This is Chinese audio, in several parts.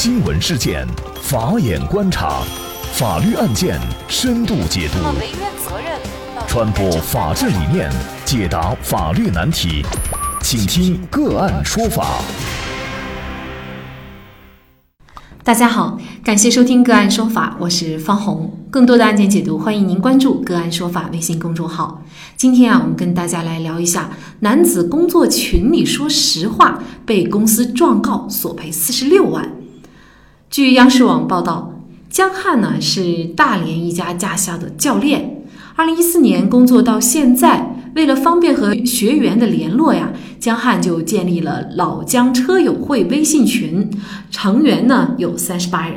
新闻事件，法眼观察，法律案件深度解读，传播法治理念，解答法律难题，请听个案说法。大家好，感谢收听个案说法，我是方红。更多的案件解读，欢迎您关注个案说法微信公众号。今天啊，我们跟大家来聊一下，男子工作群里说实话，被公司状告索赔四十六万。据央视网报道，江汉呢是大连一家驾校的教练，二零一四年工作到现在。为了方便和学员的联络呀，江汉就建立了老江车友会微信群，成员呢有三十八人。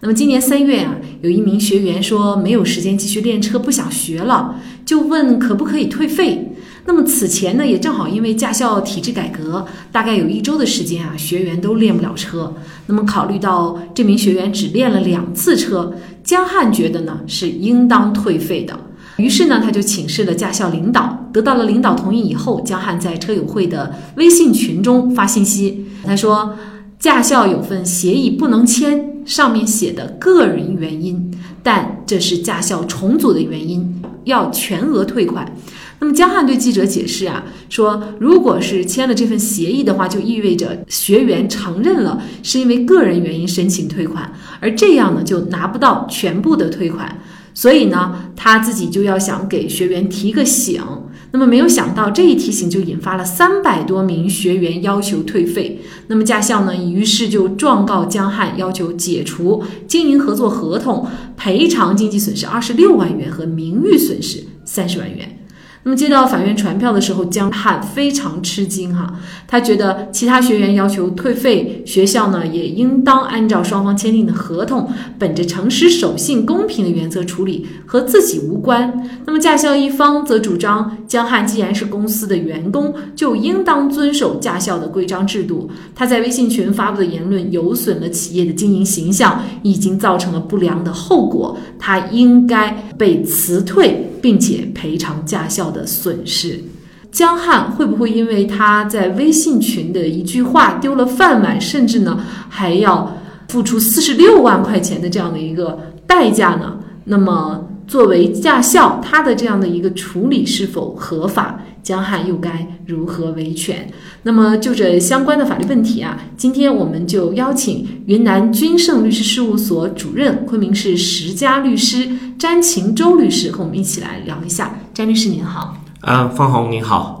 那么今年三月啊，有一名学员说没有时间继续练车，不想学了，就问可不可以退费。那么此前呢，也正好因为驾校体制改革，大概有一周的时间啊，学员都练不了车。那么考虑到这名学员只练了两次车，江汉觉得呢是应当退费的。于是呢，他就请示了驾校领导，得到了领导同意以后，江汉在车友会的微信群中发信息，他说：“驾校有份协议不能签，上面写的个人原因，但这是驾校重组的原因，要全额退款。”那么江汉对记者解释啊，说如果是签了这份协议的话，就意味着学员承认了是因为个人原因申请退款，而这样呢，就拿不到全部的退款。所以呢，他自己就要想给学员提个醒。那么没有想到这一提醒就引发了三百多名学员要求退费。那么驾校呢，于是就状告江汉，要求解除经营合作合同，赔偿经济损失二十六万元和名誉损失三十万元。那么接到法院传票的时候，江汉非常吃惊哈，他觉得其他学员要求退费，学校呢也应当按照双方签订的合同，本着诚实守信、公平的原则处理，和自己无关。那么驾校一方则主张，江汉既然是公司的员工，就应当遵守驾校的规章制度。他在微信群发布的言论有损了企业的经营形象，已经造成了不良的后果，他应该被辞退。并且赔偿驾校的损失，江汉会不会因为他在微信群的一句话丢了饭碗，甚至呢还要付出四十六万块钱的这样的一个代价呢？那么作为驾校，他的这样的一个处理是否合法？江汉又该如何维权？那么就这相关的法律问题啊，今天我们就邀请云南君盛律师事务所主任、昆明市十佳律师詹晴周律师和我们一起来聊一下。詹律师您好，啊，方红您好。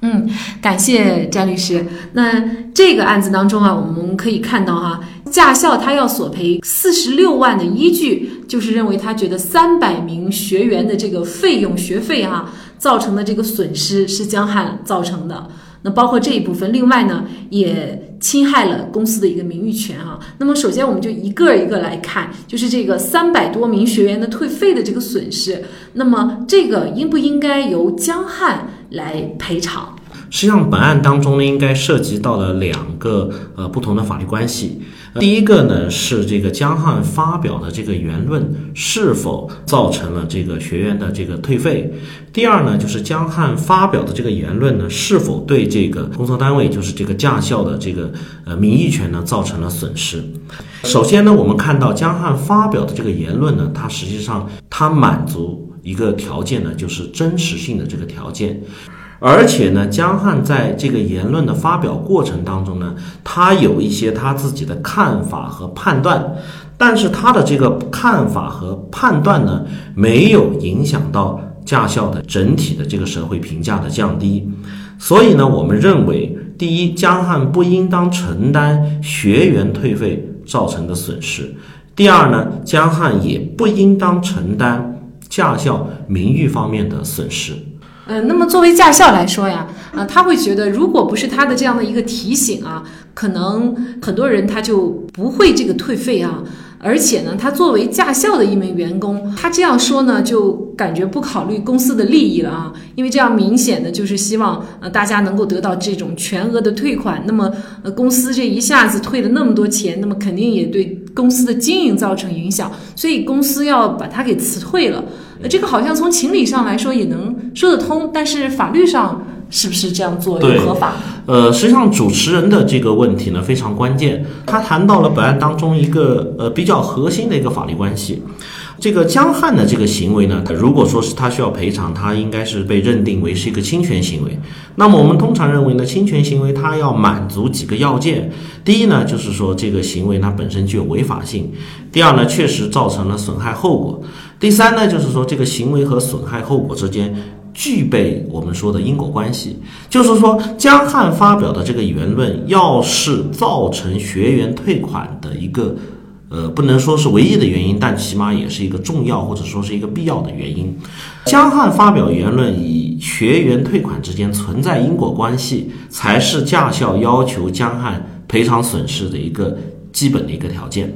嗯，感谢詹律师。那这个案子当中啊，我们可以看到哈，驾校他要索赔四十六万的依据，就是认为他觉得三百名学员的这个费用学费哈造成的这个损失是江汉造成的。那包括这一部分，另外呢，也侵害了公司的一个名誉权啊。那么首先我们就一个一个来看，就是这个三百多名学员的退费的这个损失，那么这个应不应该由江汉？来赔偿。实际上，本案当中呢，应该涉及到了两个呃不同的法律关系。第一个呢是这个江汉发表的这个言论是否造成了这个学员的这个退费。第二呢就是江汉发表的这个言论呢是否对这个工作单位，就是这个驾校的这个呃名誉权呢造成了损失。首先呢，我们看到江汉发表的这个言论呢，它实际上它满足。一个条件呢，就是真实性的这个条件，而且呢，江汉在这个言论的发表过程当中呢，他有一些他自己的看法和判断，但是他的这个看法和判断呢，没有影响到驾校的整体的这个社会评价的降低，所以呢，我们认为，第一，江汉不应当承担学员退费造成的损失；第二呢，江汉也不应当承担。驾校名誉方面的损失，呃，那么作为驾校来说呀，啊，他会觉得，如果不是他的这样的一个提醒啊，可能很多人他就不会这个退费啊。而且呢，他作为驾校的一名员工，他这样说呢，就感觉不考虑公司的利益了啊。因为这样明显的就是希望呃大家能够得到这种全额的退款。那么呃公司这一下子退了那么多钱，那么肯定也对公司的经营造成影响，所以公司要把他给辞退了。呃，这个好像从情理上来说也能说得通，但是法律上是不是这样做有合法？呃，实际上主持人的这个问题呢非常关键，他谈到了本案当中一个呃比较核心的一个法律关系。这个江汉的这个行为呢，如果说是他需要赔偿，他应该是被认定为是一个侵权行为。那么我们通常认为呢，侵权行为它要满足几个要件。第一呢，就是说这个行为它本身具有违法性；第二呢，确实造成了损害后果；第三呢，就是说这个行为和损害后果之间具备我们说的因果关系。就是说，江汉发表的这个言论，要是造成学员退款的一个。呃，不能说是唯一的原因，但起码也是一个重要或者说是一个必要的原因。江汉发表言论与学员退款之间存在因果关系，才是驾校要求江汉赔偿损失的一个基本的一个条件。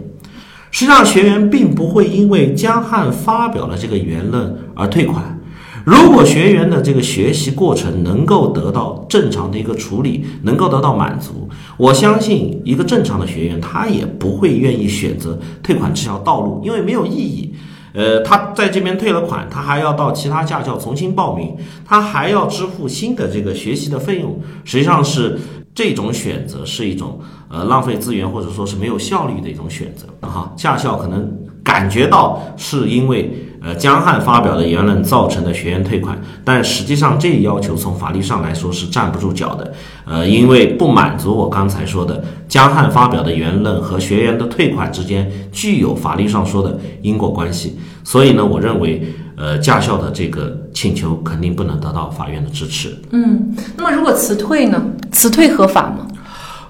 实际上，学员并不会因为江汉发表了这个言论而退款。如果学员的这个学习过程能够得到正常的一个处理，能够得到满足，我相信一个正常的学员他也不会愿意选择退款这条道路，因为没有意义。呃，他在这边退了款，他还要到其他驾校重新报名，他还要支付新的这个学习的费用，实际上是这种选择是一种呃浪费资源或者说是没有效率的一种选择。哈，驾校可能感觉到是因为。呃，江汉发表的言论造成的学员退款，但实际上这一要求从法律上来说是站不住脚的。呃，因为不满足我刚才说的江汉发表的言论和学员的退款之间具有法律上说的因果关系，所以呢，我认为，呃，驾校的这个请求肯定不能得到法院的支持。嗯，那么如果辞退呢？辞退合法吗？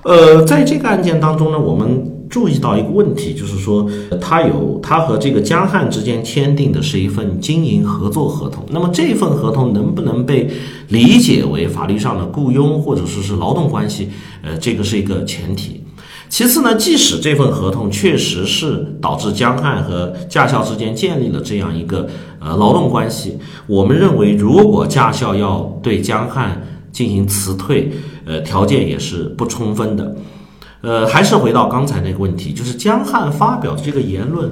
呃，在这个案件当中呢，我们。注意到一个问题，就是说，他有他和这个江汉之间签订的是一份经营合作合同。那么这份合同能不能被理解为法律上的雇佣或者说是劳动关系？呃，这个是一个前提。其次呢，即使这份合同确实是导致江汉和驾校之间建立了这样一个呃劳动关系，我们认为，如果驾校要对江汉进行辞退，呃，条件也是不充分的。呃，还是回到刚才那个问题，就是江汉发表的这个言论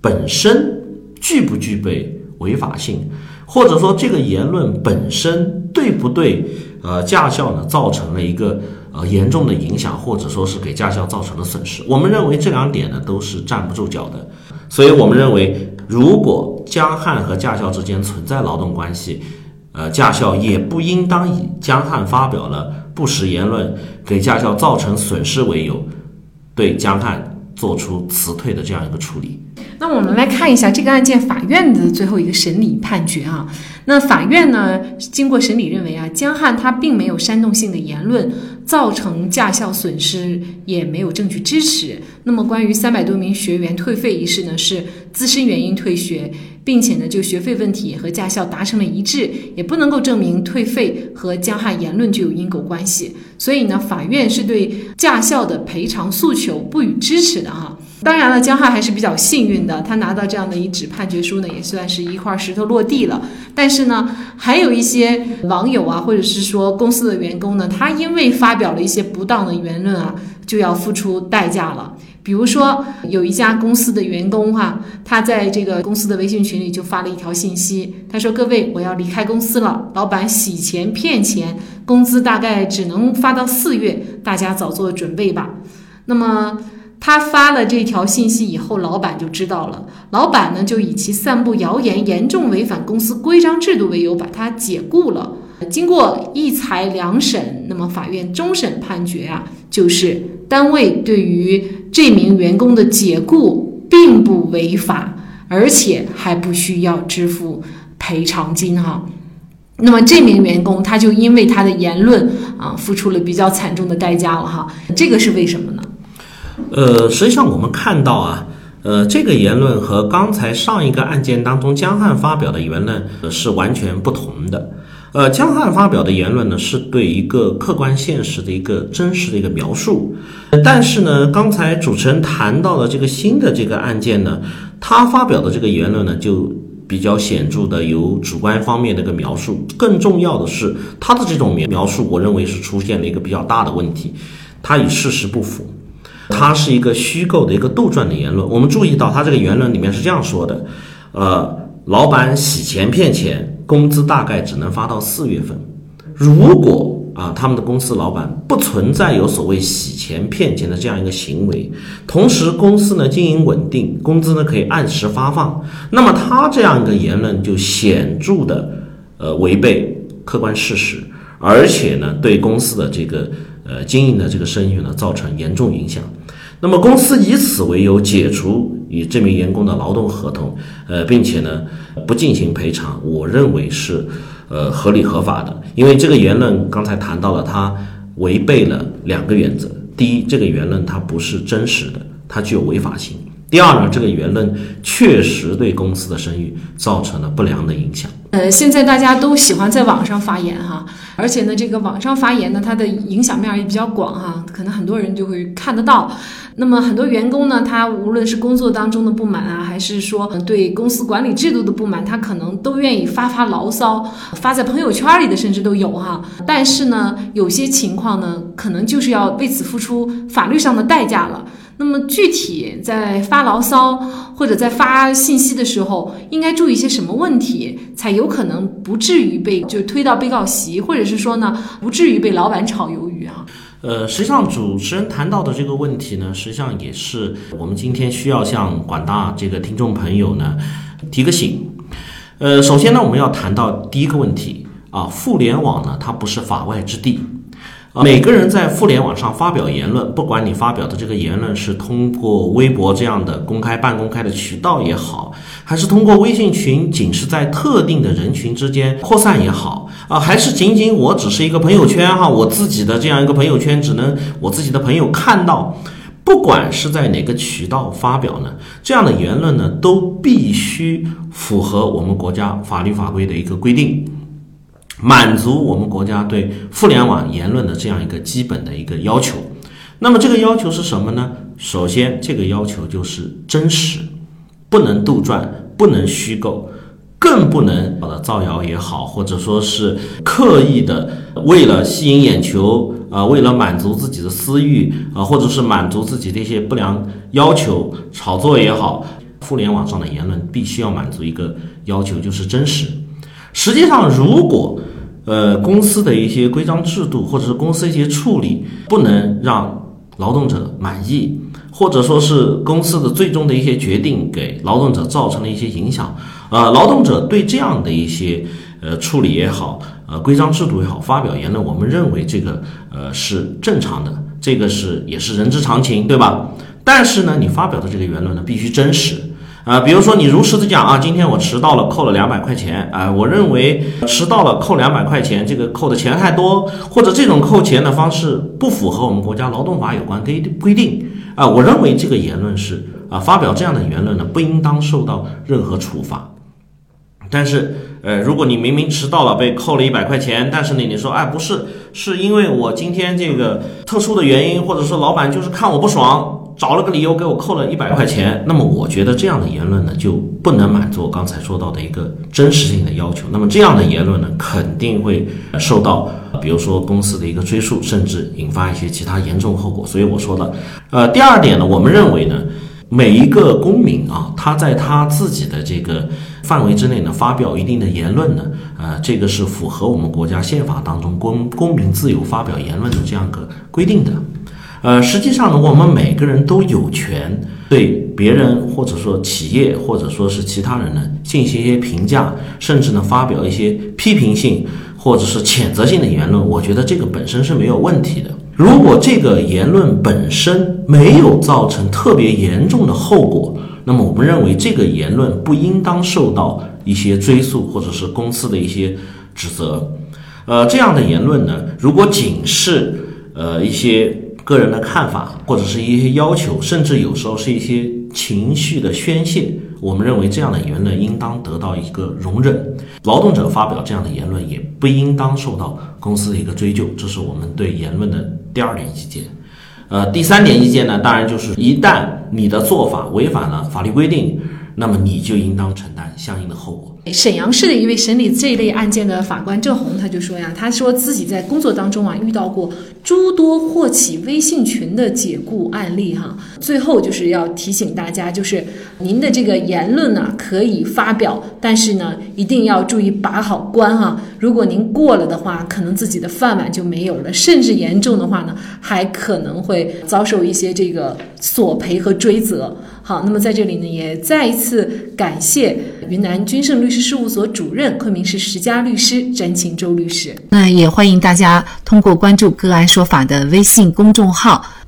本身具不具备违法性，或者说这个言论本身对不对呃驾校呢造成了一个呃严重的影响，或者说是给驾校造成了损失？我们认为这两点呢都是站不住脚的，所以我们认为，如果江汉和驾校之间存在劳动关系，呃，驾校也不应当以江汉发表了。不实言论给驾校造成损失为由，对江汉做出辞退的这样一个处理。那我们来看一下这个案件法院的最后一个审理判决啊。那法院呢，经过审理认为啊，江汉他并没有煽动性的言论造成驾校损失，也没有证据支持。那么关于三百多名学员退费一事呢，是自身原因退学。并且呢，就学费问题和驾校达成了一致，也不能够证明退费和江汉言论具有因果关系，所以呢，法院是对驾校的赔偿诉求不予支持的哈。当然了，江汉还是比较幸运的，他拿到这样的一纸判决书呢，也算是一块石头落地了。但是呢，还有一些网友啊，或者是说公司的员工呢，他因为发表了一些不当的言论啊，就要付出代价了。比如说，有一家公司的员工哈，他在这个公司的微信群里就发了一条信息，他说：“各位，我要离开公司了，老板洗钱骗钱，工资大概只能发到四月，大家早做准备吧。”那么他发了这条信息以后，老板就知道了，老板呢就以其散布谣言、严重违反公司规章制度为由，把他解雇了。经过一裁两审，那么法院终审判决啊，就是单位对于这名员工的解雇并不违法，而且还不需要支付赔偿金哈。那么这名员工他就因为他的言论啊，付出了比较惨重的代价了哈。这个是为什么呢？呃，实际上我们看到啊，呃，这个言论和刚才上一个案件当中江汉发表的言论是完全不同的。呃，江汉发表的言论呢，是对一个客观现实的一个真实的一个描述。但是呢，刚才主持人谈到的这个新的这个案件呢，他发表的这个言论呢，就比较显著的有主观方面的一个描述。更重要的是，他的这种描述，我认为是出现了一个比较大的问题，他与事实不符，他是一个虚构的一个杜撰的言论。我们注意到，他这个言论里面是这样说的：，呃，老板洗钱骗钱。工资大概只能发到四月份，如果啊，他们的公司老板不存在有所谓洗钱骗钱的这样一个行为，同时公司呢经营稳定，工资呢可以按时发放，那么他这样一个言论就显著的呃违背客观事实，而且呢对公司的这个呃经营的这个声誉呢造成严重影响。那么公司以此为由解除与这名员工的劳动合同，呃，并且呢不进行赔偿，我认为是呃合理合法的。因为这个言论刚才谈到了，它违背了两个原则：第一，这个言论它不是真实的，它具有违法性；第二呢，这个言论确实对公司的声誉造成了不良的影响。呃，现在大家都喜欢在网上发言哈，而且呢，这个网上发言呢，它的影响面也比较广哈，可能很多人就会看得到。那么很多员工呢，他无论是工作当中的不满啊，还是说对公司管理制度的不满，他可能都愿意发发牢骚，发在朋友圈里的甚至都有哈。但是呢，有些情况呢，可能就是要为此付出法律上的代价了。那么具体在发牢骚或者在发信息的时候，应该注意些什么问题，才有可能不至于被就推到被告席，或者是说呢，不至于被老板炒鱿鱼啊？呃，实际上主持人谈到的这个问题呢，实际上也是我们今天需要向广大这个听众朋友呢提个醒。呃，首先呢，我们要谈到第一个问题啊，互联网呢，它不是法外之地。每个人在互联网上发表言论，不管你发表的这个言论是通过微博这样的公开、半公开的渠道也好，还是通过微信群，仅是在特定的人群之间扩散也好，啊，还是仅仅我只是一个朋友圈哈，我自己的这样一个朋友圈，只能我自己的朋友看到，不管是在哪个渠道发表呢，这样的言论呢，都必须符合我们国家法律法规的一个规定。满足我们国家对互联网言论的这样一个基本的一个要求，那么这个要求是什么呢？首先，这个要求就是真实，不能杜撰，不能虚构，更不能的造谣也好，或者说是刻意的为了吸引眼球啊，为了满足自己的私欲啊，或者是满足自己的一些不良要求炒作也好，互联网上的言论必须要满足一个要求，就是真实。实际上，如果呃，公司的一些规章制度，或者是公司一些处理，不能让劳动者满意，或者说是公司的最终的一些决定给劳动者造成了一些影响，呃，劳动者对这样的一些呃处理也好，呃，规章制度也好，发表言论，我们认为这个呃是正常的，这个是也是人之常情，对吧？但是呢，你发表的这个言论呢，必须真实。啊，比如说你如实的讲啊，今天我迟到了，扣了两百块钱啊，我认为迟到了扣两百块钱，这个扣的钱太多，或者这种扣钱的方式不符合我们国家劳动法有关规规定啊，我认为这个言论是啊，发表这样的言论呢，不应当受到任何处罚。但是，呃，如果你明明迟到了被扣了一百块钱，但是呢，你说哎不是，是因为我今天这个特殊的原因，或者说老板就是看我不爽。找了个理由给我扣了一百块钱，那么我觉得这样的言论呢就不能满足我刚才说到的一个真实性的要求。那么这样的言论呢肯定会受到，比如说公司的一个追诉，甚至引发一些其他严重后果。所以我说了，呃，第二点呢，我们认为呢，每一个公民啊，他在他自己的这个范围之内呢发表一定的言论呢，呃，这个是符合我们国家宪法当中公公民自由发表言论的这样个规定的。呃，实际上呢，我们每个人都有权对别人或者说企业或者说是其他人呢进行一些评价，甚至呢发表一些批评性或者是谴责性的言论。我觉得这个本身是没有问题的。如果这个言论本身没有造成特别严重的后果，那么我们认为这个言论不应当受到一些追诉或者是公司的一些指责。呃，这样的言论呢，如果仅是呃一些。个人的看法，或者是一些要求，甚至有时候是一些情绪的宣泄。我们认为这样的言论应当得到一个容忍。劳动者发表这样的言论，也不应当受到公司的一个追究。这是我们对言论的第二点意见。呃，第三点意见呢，当然就是一旦你的做法违反了法律规定，那么你就应当承担相应的后果。沈阳市的一位审理这一类案件的法官郑红，他就说呀，他说自己在工作当中啊遇到过诸多祸起微信群的解雇案例哈。最后就是要提醒大家，就是您的这个言论呢可以发表，但是呢一定要注意把好关哈。如果您过了的话，可能自己的饭碗就没有了，甚至严重的话呢，还可能会遭受一些这个索赔和追责。好，那么在这里呢，也再一次感谢云南君盛律师事务所主任、昆明市十佳律师詹庆周律师。那也欢迎大家通过关注“个案说法”的微信公众号，